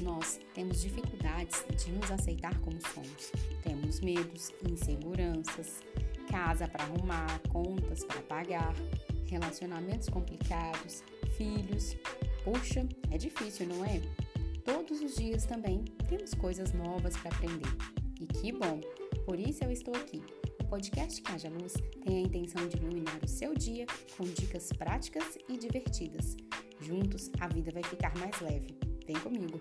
nós temos dificuldades de nos aceitar como somos. Temos medos, inseguranças, casa para arrumar, contas para pagar, relacionamentos complicados, filhos. Puxa, é difícil, não é? Todos os dias também temos coisas novas para aprender. E que bom! Por isso eu estou aqui. O podcast Caja Luz tem a intenção de iluminar o seu dia com dicas práticas e divertidas. Juntos, a vida vai ficar mais leve. Vem comigo!